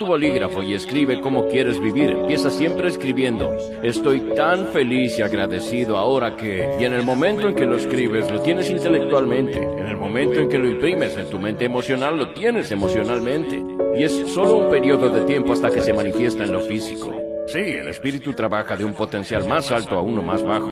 tu bolígrafo y escribe cómo quieres vivir. Empieza siempre escribiendo. Estoy tan feliz y agradecido ahora que... Y en el momento en que lo escribes, lo tienes intelectualmente. En el momento en que lo imprimes en tu mente emocional, lo tienes emocionalmente. Y es solo un periodo de tiempo hasta que se manifiesta en lo físico. Sí, el espíritu trabaja de un potencial más alto a uno más bajo.